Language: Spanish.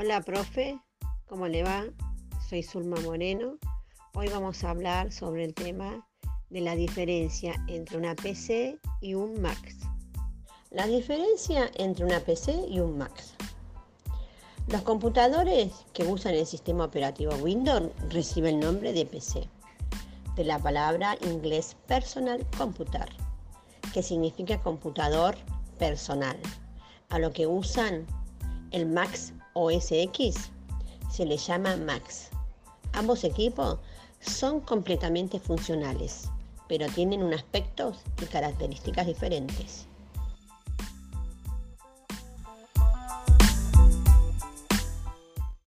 Hola, profe, ¿cómo le va? Soy Zulma Moreno. Hoy vamos a hablar sobre el tema de la diferencia entre una PC y un Mac. La diferencia entre una PC y un Mac. Los computadores que usan el sistema operativo Windows reciben el nombre de PC, de la palabra inglés personal computer, que significa computador personal, a lo que usan el Mac OS X se le llama Max. Ambos equipos son completamente funcionales, pero tienen un aspecto y características diferentes.